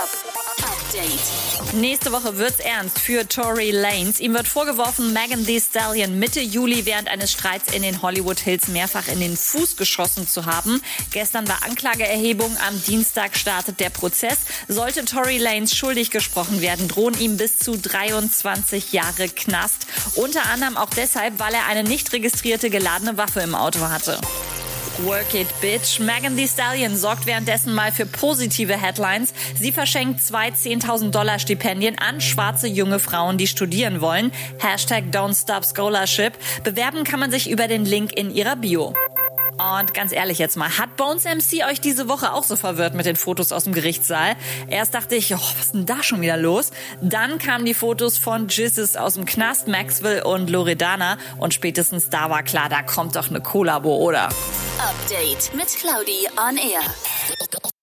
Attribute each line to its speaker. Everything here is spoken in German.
Speaker 1: Update.
Speaker 2: Nächste Woche wird's ernst für Tory Lanez. Ihm wird vorgeworfen, Megan Thee Stallion Mitte Juli während eines Streits in den Hollywood Hills mehrfach in den Fuß geschossen zu haben. Gestern war Anklageerhebung, am Dienstag startet der Prozess. Sollte Tory Lanez schuldig gesprochen werden, drohen ihm bis zu 23 Jahre Knast. Unter anderem auch deshalb, weil er eine nicht registrierte geladene Waffe im Auto hatte. Work It Bitch. Megan Thee Stallion sorgt währenddessen mal für positive Headlines. Sie verschenkt zwei 10.000 Dollar Stipendien an schwarze junge Frauen, die studieren wollen. Hashtag Don't Stop Scholarship. Bewerben kann man sich über den Link in ihrer Bio. Und ganz ehrlich jetzt mal, hat Bones MC euch diese Woche auch so verwirrt mit den Fotos aus dem Gerichtssaal? Erst dachte ich, oh, was ist denn da schon wieder los? Dann kamen die Fotos von Jizzes aus dem Knast, Maxwell und Loredana und spätestens da war klar, da kommt doch eine Kollabo, oder?
Speaker 1: Update mit Claudi on Air.